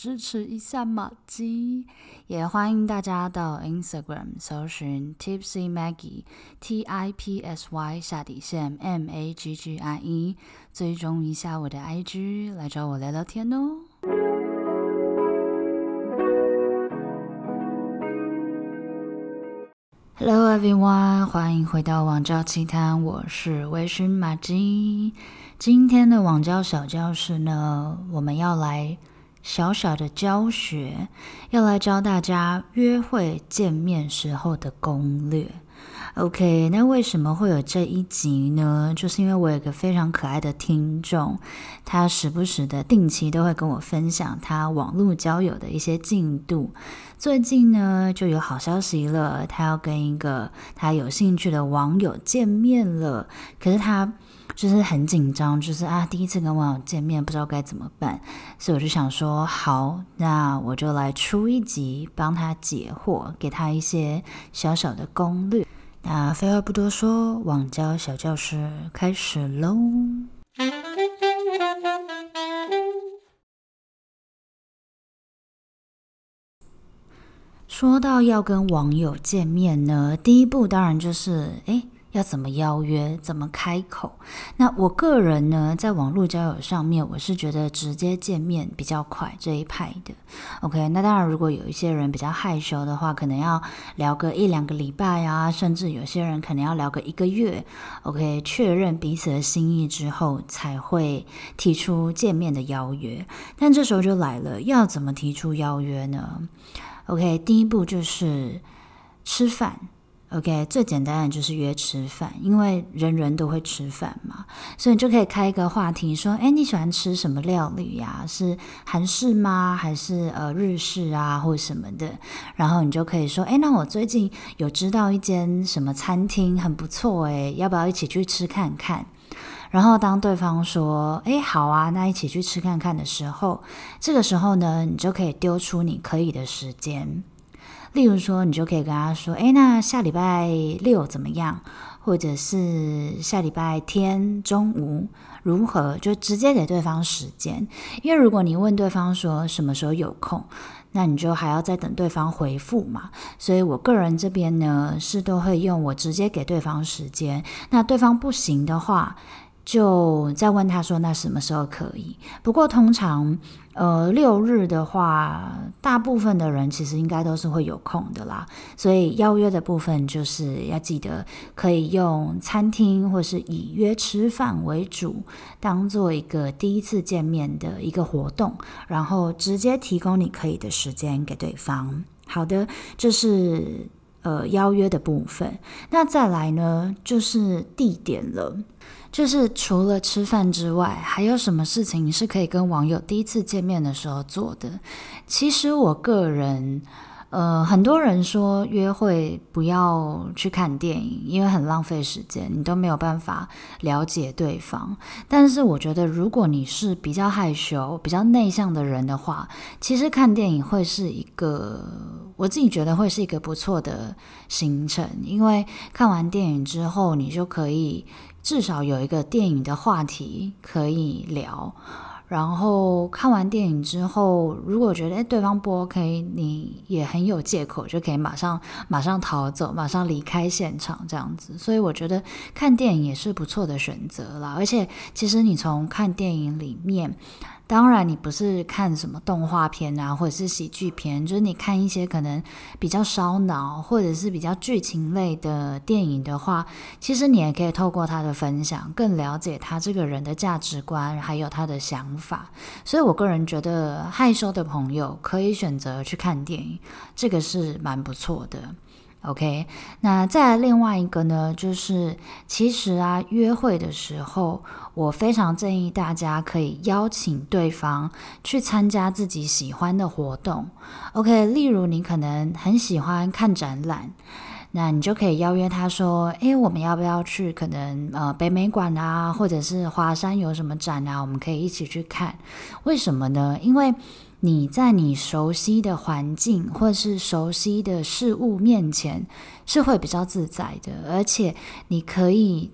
支持一下玛姬，也欢迎大家到 Instagram 搜寻 Tipsy Maggie T I P S Y 下底线 M A G G I E，追踪一下我的 IG，来找我聊聊天哦。Hello everyone，欢迎回到网教奇谈，我是微醺玛姬。今天的网教小教室呢，我们要来。小小的教学，要来教大家约会见面时候的攻略。OK，那为什么会有这一集呢？就是因为我有个非常可爱的听众，他时不时的定期都会跟我分享他网络交友的一些进度。最近呢，就有好消息了，他要跟一个他有兴趣的网友见面了。可是他。就是很紧张，就是啊，第一次跟网友见面，不知道该怎么办，所以我就想说，好，那我就来出一集，帮他解惑，给他一些小小的攻略。那废话不多说，网交小教室开始喽。说到要跟网友见面呢，第一步当然就是，诶。要怎么邀约？怎么开口？那我个人呢，在网络交友上面，我是觉得直接见面比较快这一派的。OK，那当然，如果有一些人比较害羞的话，可能要聊个一两个礼拜啊，甚至有些人可能要聊个一个月。OK，确认彼此的心意之后，才会提出见面的邀约。但这时候就来了，要怎么提出邀约呢？OK，第一步就是吃饭。OK，最简单的就是约吃饭，因为人人都会吃饭嘛，所以你就可以开一个话题，说：“哎，你喜欢吃什么料理呀？是韩式吗？还是呃日式啊，或什么的？”然后你就可以说：“哎，那我最近有知道一间什么餐厅很不错，哎，要不要一起去吃看看？”然后当对方说：“哎，好啊，那一起去吃看看的时候，这个时候呢，你就可以丢出你可以的时间。例如说，你就可以跟他说：“诶，那下礼拜六怎么样？或者是下礼拜天中午如何？”就直接给对方时间。因为如果你问对方说什么时候有空，那你就还要再等对方回复嘛。所以我个人这边呢，是都会用我直接给对方时间。那对方不行的话，就再问他说：“那什么时候可以？”不过通常，呃，六日的话，大部分的人其实应该都是会有空的啦。所以邀约的部分就是要记得可以用餐厅或是以约吃饭为主，当做一个第一次见面的一个活动，然后直接提供你可以的时间给对方。好的，这是呃邀约的部分。那再来呢，就是地点了。就是除了吃饭之外，还有什么事情是可以跟网友第一次见面的时候做的？其实我个人，呃，很多人说约会不要去看电影，因为很浪费时间，你都没有办法了解对方。但是我觉得，如果你是比较害羞、比较内向的人的话，其实看电影会是一个，我自己觉得会是一个不错的行程，因为看完电影之后，你就可以。至少有一个电影的话题可以聊，然后看完电影之后，如果觉得诶对方不 OK，你也很有借口就可以马上马上逃走，马上离开现场这样子。所以我觉得看电影也是不错的选择啦。而且其实你从看电影里面。当然，你不是看什么动画片啊，或者是喜剧片，就是你看一些可能比较烧脑，或者是比较剧情类的电影的话，其实你也可以透过他的分享，更了解他这个人的价值观，还有他的想法。所以我个人觉得，害羞的朋友可以选择去看电影，这个是蛮不错的。OK，那再另外一个呢，就是其实啊，约会的时候，我非常建议大家可以邀请对方去参加自己喜欢的活动。OK，例如你可能很喜欢看展览。那你就可以邀约他说：“诶，我们要不要去？可能呃北美馆啊，或者是华山有什么展啊？我们可以一起去看。为什么呢？因为你在你熟悉的环境或是熟悉的事物面前是会比较自在的，而且你可以。”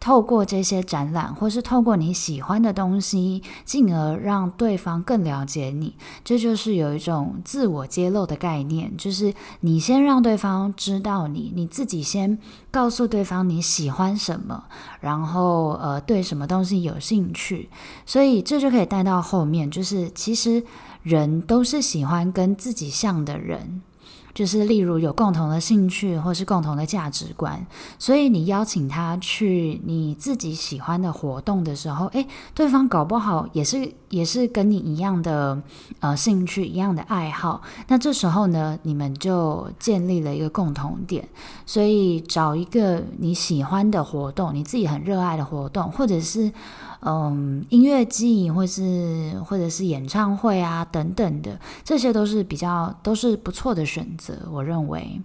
透过这些展览，或是透过你喜欢的东西，进而让对方更了解你，这就是有一种自我揭露的概念，就是你先让对方知道你，你自己先告诉对方你喜欢什么，然后呃对什么东西有兴趣，所以这就可以带到后面，就是其实人都是喜欢跟自己像的人。就是例如有共同的兴趣或是共同的价值观，所以你邀请他去你自己喜欢的活动的时候，诶，对方搞不好也是也是跟你一样的呃兴趣一样的爱好，那这时候呢，你们就建立了一个共同点。所以找一个你喜欢的活动，你自己很热爱的活动，或者是。嗯，音乐季，或是或者是演唱会啊，等等的，这些都是比较都是不错的选择，我认为。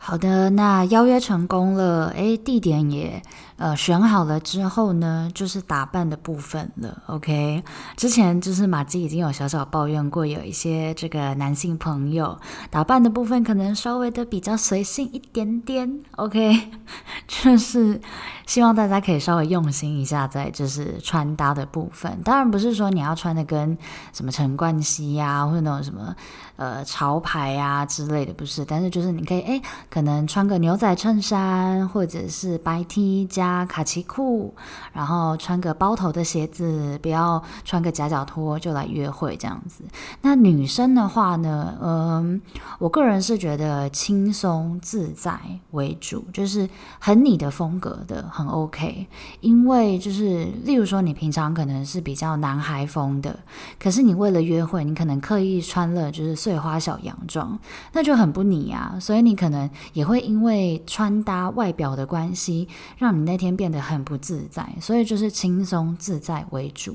好的，那邀约成功了，诶，地点也呃选好了之后呢，就是打扮的部分了。OK，之前就是马基已经有小小抱怨过，有一些这个男性朋友打扮的部分可能稍微的比较随性一点点。OK，就是希望大家可以稍微用心一下，在就是穿搭的部分。当然不是说你要穿的跟什么陈冠希呀，或者那种什么呃潮牌啊之类的，不是。但是就是你可以诶。可能穿个牛仔衬衫，或者是白 T 加卡其裤，然后穿个包头的鞋子，不要穿个夹脚拖就来约会这样子。那女生的话呢，嗯，我个人是觉得轻松自在为主，就是很你的风格的，很 OK。因为就是例如说，你平常可能是比较男孩风的，可是你为了约会，你可能刻意穿了就是碎花小洋装，那就很不你啊。所以你可能。也会因为穿搭外表的关系，让你那天变得很不自在，所以就是轻松自在为主。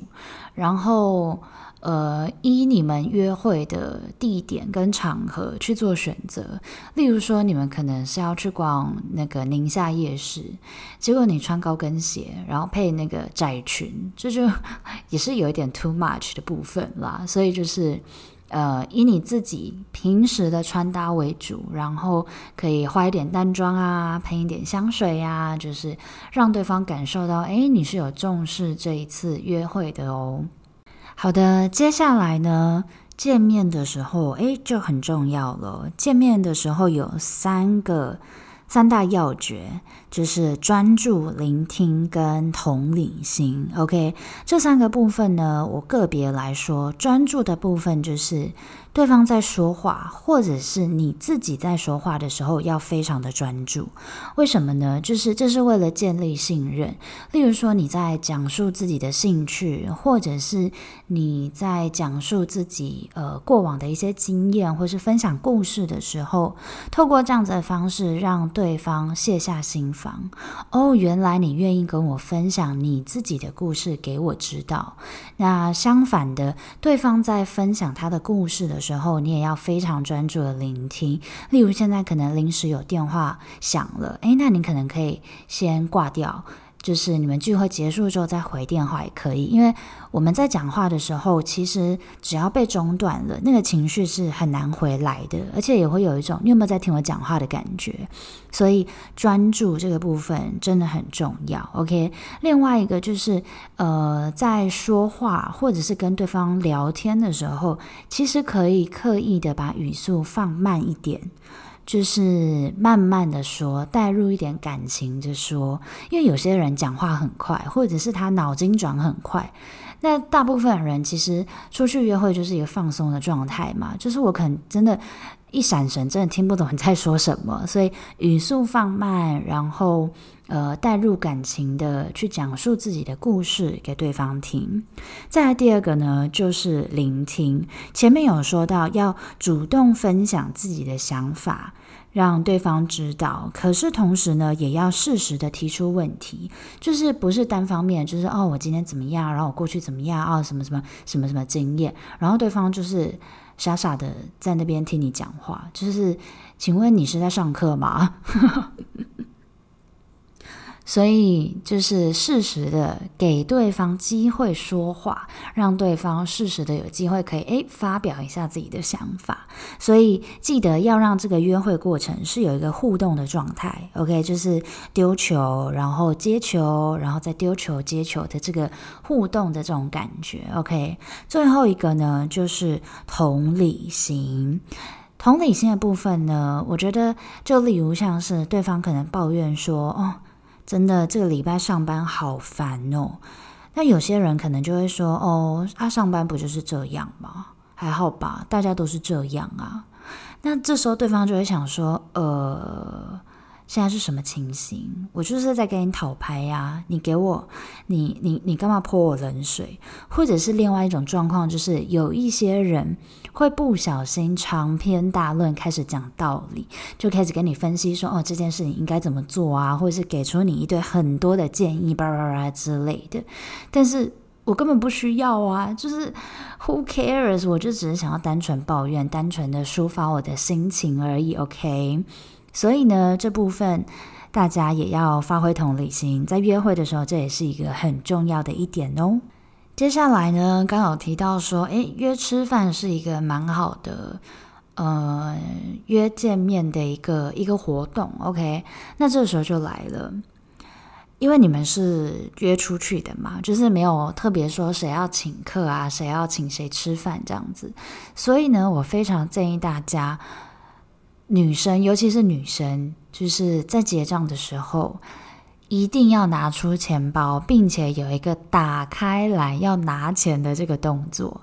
然后，呃，依你们约会的地点跟场合去做选择。例如说，你们可能是要去逛那个宁夏夜市，结果你穿高跟鞋，然后配那个窄裙，这就 也是有一点 too much 的部分啦。所以就是。呃，以你自己平时的穿搭为主，然后可以化一点淡妆啊，喷一点香水呀，就是让对方感受到，诶，你是有重视这一次约会的哦。好的，接下来呢，见面的时候，诶，就很重要了。见面的时候有三个。三大要诀就是专注、聆听跟同理心。OK，这三个部分呢，我个别来说，专注的部分就是。对方在说话，或者是你自己在说话的时候，要非常的专注。为什么呢？就是这是为了建立信任。例如说，你在讲述自己的兴趣，或者是你在讲述自己呃过往的一些经验，或是分享故事的时候，透过这样子的方式，让对方卸下心。哦，原来你愿意跟我分享你自己的故事给我知道。那相反的，对方在分享他的故事的时候，你也要非常专注的聆听。例如，现在可能临时有电话响了，诶，那你可能可以先挂掉。就是你们聚会结束之后再回电话也可以，因为我们在讲话的时候，其实只要被中断了，那个情绪是很难回来的，而且也会有一种你有没有在听我讲话的感觉。所以专注这个部分真的很重要。OK，另外一个就是呃，在说话或者是跟对方聊天的时候，其实可以刻意的把语速放慢一点。就是慢慢的说，带入一点感情就说，因为有些人讲话很快，或者是他脑筋转很快。那大部分人其实出去约会就是一个放松的状态嘛，就是我可能真的，一闪神，真的听不懂你在说什么，所以语速放慢，然后呃带入感情的去讲述自己的故事给对方听。再来第二个呢，就是聆听。前面有说到要主动分享自己的想法，让对方知道。可是同时呢，也要适时的提出问题，就是不是单方面，就是哦我今天怎么样，然后我过去怎么样，哦什么什么什么什么经验，然后对方就是。傻傻的在那边听你讲话，就是，请问你是在上课吗？所以就是适时的给对方机会说话，让对方适时的有机会可以诶发表一下自己的想法。所以记得要让这个约会过程是有一个互动的状态，OK，就是丢球，然后接球，然后再丢球接球的这个互动的这种感觉，OK。最后一个呢，就是同理心。同理心的部分呢，我觉得就例如像是对方可能抱怨说，哦。真的，这个礼拜上班好烦哦。那有些人可能就会说：“哦，他、上班不就是这样吗？还好吧，大家都是这样啊。”那这时候对方就会想说：“呃。”现在是什么情形？我就是在跟你讨拍呀！你给我，你你你干嘛泼我冷水？或者是另外一种状况，就是有一些人会不小心长篇大论开始讲道理，就开始跟你分析说：“哦，这件事情应该怎么做啊？”或者是给出你一堆很多的建议，叭叭叭之类的。但是我根本不需要啊！就是 Who cares？我就只是想要单纯抱怨，单纯的抒发我的心情而已。OK。所以呢，这部分大家也要发挥同理心，在约会的时候，这也是一个很重要的一点哦。接下来呢，刚好提到说，诶，约吃饭是一个蛮好的，呃，约见面的一个一个活动。OK，那这时候就来了，因为你们是约出去的嘛，就是没有特别说谁要请客啊，谁要请谁吃饭这样子。所以呢，我非常建议大家。女生，尤其是女生，就是在结账的时候，一定要拿出钱包，并且有一个打开来要拿钱的这个动作。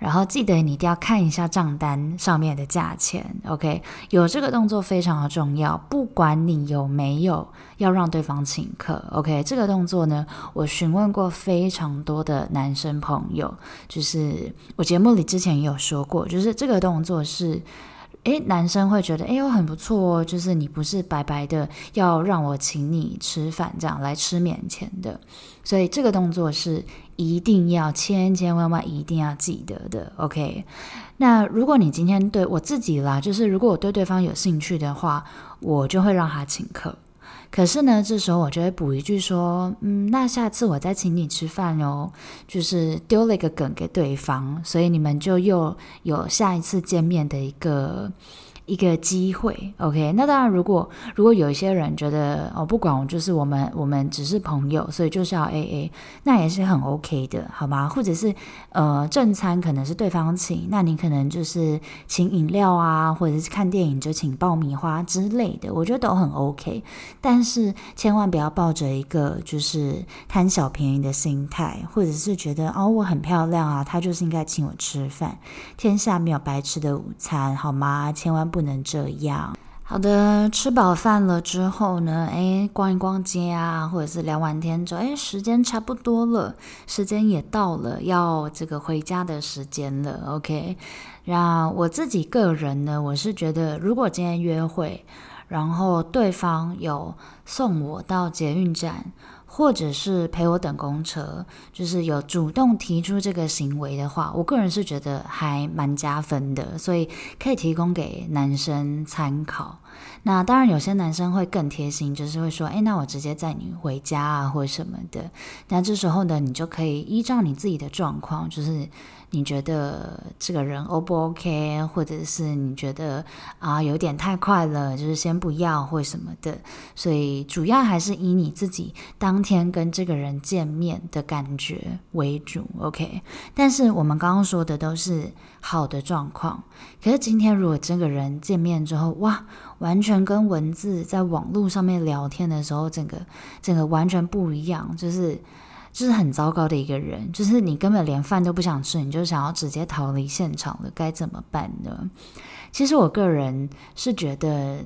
然后记得你一定要看一下账单上面的价钱，OK？有这个动作非常的重要，不管你有没有要让对方请客，OK？这个动作呢，我询问过非常多的男生朋友，就是我节目里之前也有说过，就是这个动作是。诶，男生会觉得，诶，我很不错哦，就是你不是白白的要让我请你吃饭，这样来吃免钱的，所以这个动作是一定要千千万万一定要记得的，OK？那如果你今天对我自己啦，就是如果我对对方有兴趣的话，我就会让他请客。可是呢，这时候我就会补一句说，嗯，那下次我再请你吃饭哦，就是丢了一个梗给对方，所以你们就又有下一次见面的一个。一个机会，OK。那当然，如果如果有一些人觉得哦，不管我就是我们我们只是朋友，所以就是要 AA，那也是很 OK 的，好吗？或者是呃，正餐可能是对方请，那你可能就是请饮料啊，或者是看电影就请爆米花之类的，我觉得都很 OK。但是千万不要抱着一个就是贪小便宜的心态，或者是觉得哦，我很漂亮啊，他就是应该请我吃饭。天下没有白吃的午餐，好吗？千万不。不能这样。好的，吃饱饭了之后呢，哎，逛一逛街啊，或者是聊完天之后，哎，时间差不多了，时间也到了，要这个回家的时间了。OK，那我自己个人呢，我是觉得，如果今天约会，然后对方有送我到捷运站。或者是陪我等公车，就是有主动提出这个行为的话，我个人是觉得还蛮加分的，所以可以提供给男生参考。那当然，有些男生会更贴心，就是会说：“诶，那我直接载你回家啊，或者什么的。”那这时候呢，你就可以依照你自己的状况，就是。你觉得这个人 O 不 OK，或者是你觉得啊有点太快了，就是先不要或什么的，所以主要还是以你自己当天跟这个人见面的感觉为主，OK。但是我们刚刚说的都是好的状况，可是今天如果这个人见面之后，哇，完全跟文字在网络上面聊天的时候，整个整个完全不一样，就是。就是很糟糕的一个人，就是你根本连饭都不想吃，你就想要直接逃离现场了，该怎么办呢？其实我个人是觉得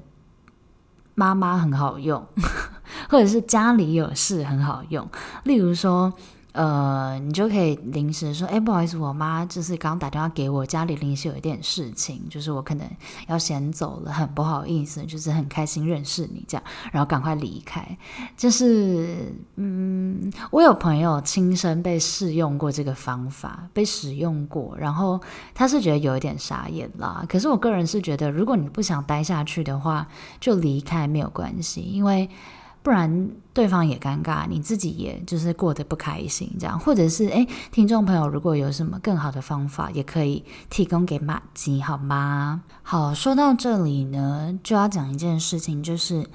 妈妈很好用，或者是家里有事很好用。例如说，呃，你就可以临时说，哎，不好意思，我妈就是刚打电话给我，家里临时有一点事情，就是我可能要先走了，很不好意思，就是很开心认识你这样，然后赶快离开。就是，嗯，我有朋友亲身被试用过这个方法，被使用过，然后他是觉得有一点傻眼啦。可是我个人是觉得，如果你不想待下去的话，就离开没有关系，因为。不然对方也尴尬，你自己也就是过得不开心，这样，或者是诶，听众朋友如果有什么更好的方法，也可以提供给马吉，好吗？好，说到这里呢，就要讲一件事情，就是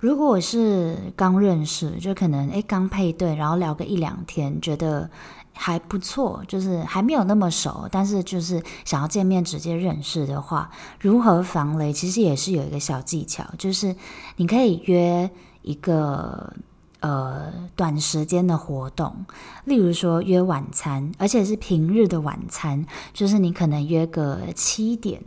如果是刚认识，就可能诶刚配对，然后聊个一两天，觉得还不错，就是还没有那么熟，但是就是想要见面直接认识的话，如何防雷？其实也是有一个小技巧，就是你可以约。一个呃短时间的活动，例如说约晚餐，而且是平日的晚餐，就是你可能约个七点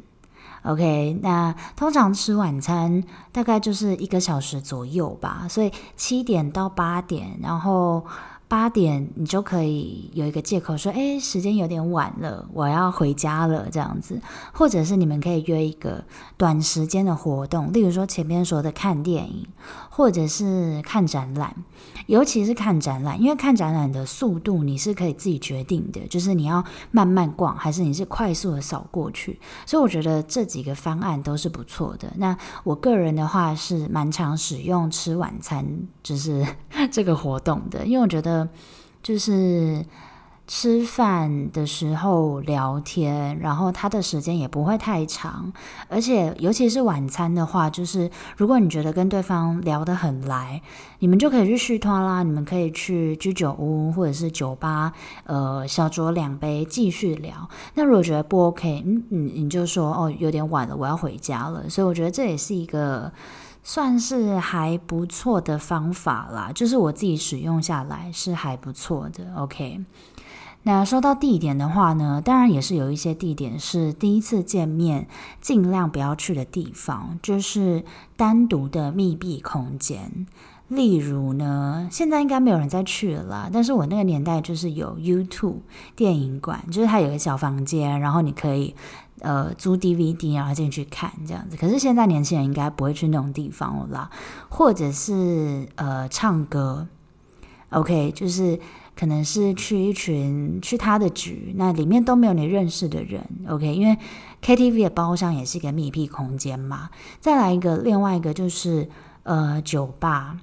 ，OK，那通常吃晚餐大概就是一个小时左右吧，所以七点到八点，然后。八点，你就可以有一个借口说：“哎，时间有点晚了，我要回家了。”这样子，或者是你们可以约一个短时间的活动，例如说前面说的看电影，或者是看展览。尤其是看展览，因为看展览的速度你是可以自己决定的，就是你要慢慢逛，还是你是快速的扫过去。所以我觉得这几个方案都是不错的。那我个人的话是蛮常使用吃晚餐，就是 这个活动的，因为我觉得。就是吃饭的时候聊天，然后他的时间也不会太长，而且尤其是晚餐的话，就是如果你觉得跟对方聊得很来，你们就可以去续托啦，你们可以去居酒屋或者是酒吧，呃，小酌两杯继续聊。那如果觉得不 OK，嗯，你你就说哦，有点晚了，我要回家了。所以我觉得这也是一个。算是还不错的方法啦，就是我自己使用下来是还不错的。OK，那说到地点的话呢，当然也是有一些地点是第一次见面尽量不要去的地方，就是单独的密闭空间。例如呢，现在应该没有人再去了啦，但是我那个年代就是有 YouTube 电影馆，就是它有个小房间，然后你可以。呃，租 DVD 然后进去看这样子，可是现在年轻人应该不会去那种地方了啦，或者是呃唱歌，OK，就是可能是去一群去他的局，那里面都没有你认识的人，OK，因为 KTV 的包厢也是一个密闭空间嘛。再来一个，另外一个就是呃酒吧。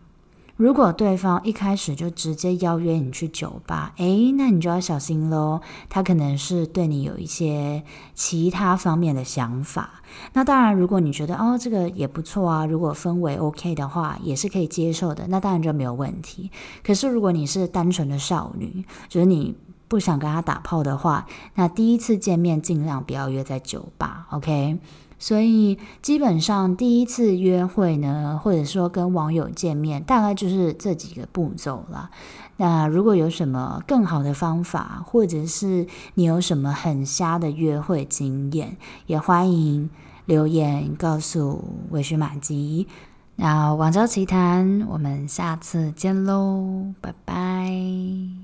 如果对方一开始就直接邀约你去酒吧，诶，那你就要小心喽。他可能是对你有一些其他方面的想法。那当然，如果你觉得哦这个也不错啊，如果氛围 OK 的话，也是可以接受的。那当然就没有问题。可是如果你是单纯的少女，就是你不想跟他打炮的话，那第一次见面尽量不要约在酒吧，OK？所以基本上第一次约会呢，或者说跟网友见面，大概就是这几个步骤了。那如果有什么更好的方法，或者是你有什么很瞎的约会经验，也欢迎留言告诉微醺玛姬。那网交奇谈，我们下次见喽，拜拜。